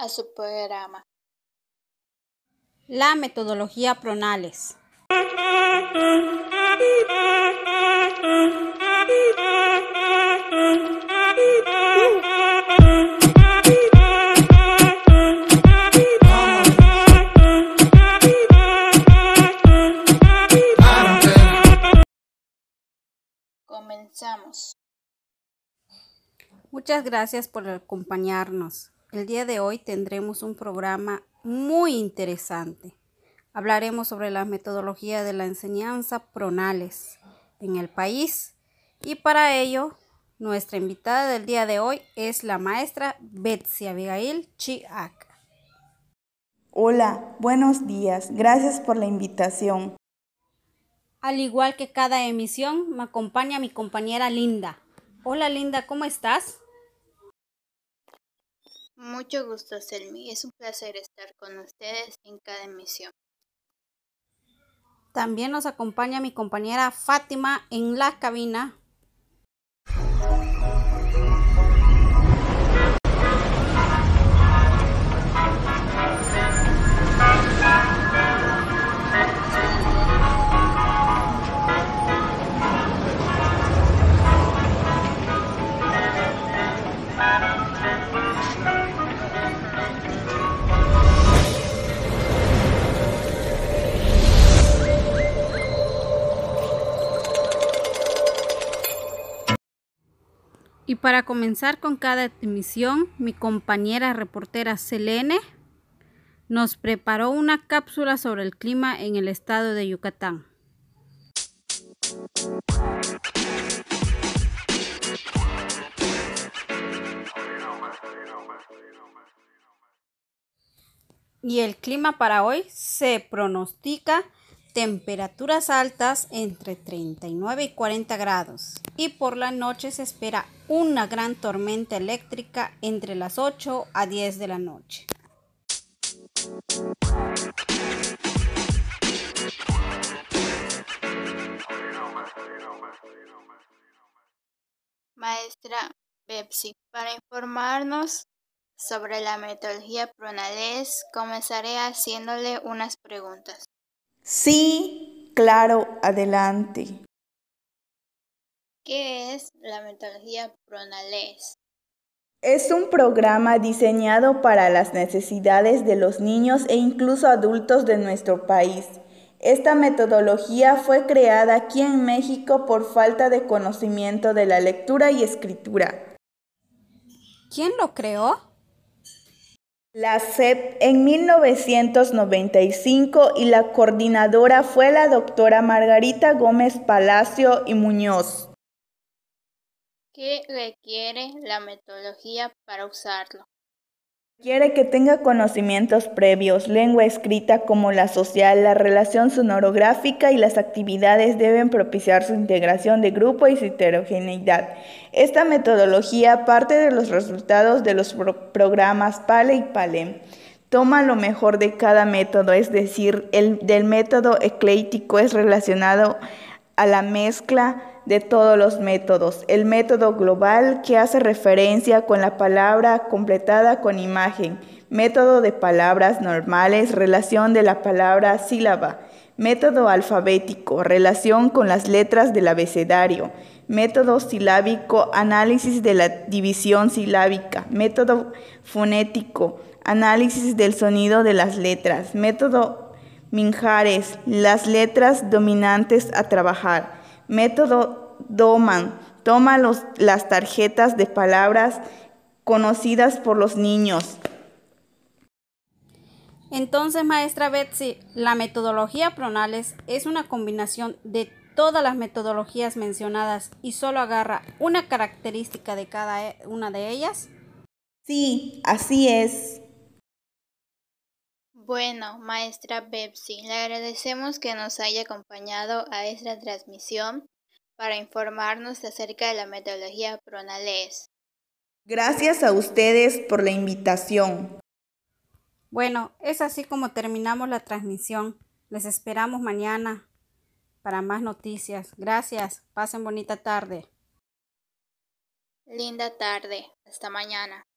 A su programa. La metodología Pronales. Comenzamos. Muchas gracias por acompañarnos. El día de hoy tendremos un programa muy interesante. Hablaremos sobre la metodología de la enseñanza pronales en el país y para ello nuestra invitada del día de hoy es la maestra Betsy Abigail Chiak. Hola, buenos días. Gracias por la invitación. Al igual que cada emisión, me acompaña mi compañera Linda. Hola Linda, ¿cómo estás? Mucho gusto, Selmi. Es un placer estar con ustedes en cada emisión. También nos acompaña mi compañera Fátima en la cabina. Y para comenzar con cada emisión, mi compañera reportera Selene nos preparó una cápsula sobre el clima en el estado de Yucatán. Y el clima para hoy se pronostica temperaturas altas entre 39 y 40 grados y por la noche se espera una gran tormenta eléctrica entre las 8 a 10 de la noche. Maestra Pepsi, para informarnos sobre la metodología Pronales, comenzaré haciéndole unas preguntas. Sí, claro, adelante. ¿Qué es la metodología Pronales? Es un programa diseñado para las necesidades de los niños e incluso adultos de nuestro país. Esta metodología fue creada aquí en México por falta de conocimiento de la lectura y escritura. ¿Quién lo creó? La SEP en 1995 y la coordinadora fue la doctora Margarita Gómez Palacio y Muñoz. ¿Qué requiere la metodología para usarlo? Quiere que tenga conocimientos previos, lengua escrita como la social, la relación sonorográfica y las actividades deben propiciar su integración de grupo y su heterogeneidad. Esta metodología parte de los resultados de los programas PALE y PALEM. Toma lo mejor de cada método, es decir, el del método eclético es relacionado a la mezcla de todos los métodos. El método global que hace referencia con la palabra completada con imagen. Método de palabras normales, relación de la palabra sílaba. Método alfabético, relación con las letras del abecedario. Método silábico, análisis de la división silábica. Método fonético, análisis del sonido de las letras. Método Minjares, las letras dominantes a trabajar. Método Doman. Toma las tarjetas de palabras conocidas por los niños. Entonces, maestra Betsy, la metodología Pronales es una combinación de todas las metodologías mencionadas y solo agarra una característica de cada una de ellas. Sí, así es. Bueno, maestra Betsy, le agradecemos que nos haya acompañado a esta transmisión para informarnos acerca de la metodología Pronales. Gracias a ustedes por la invitación. Bueno, es así como terminamos la transmisión. Les esperamos mañana para más noticias. Gracias. Pasen bonita tarde. Linda tarde. Hasta mañana.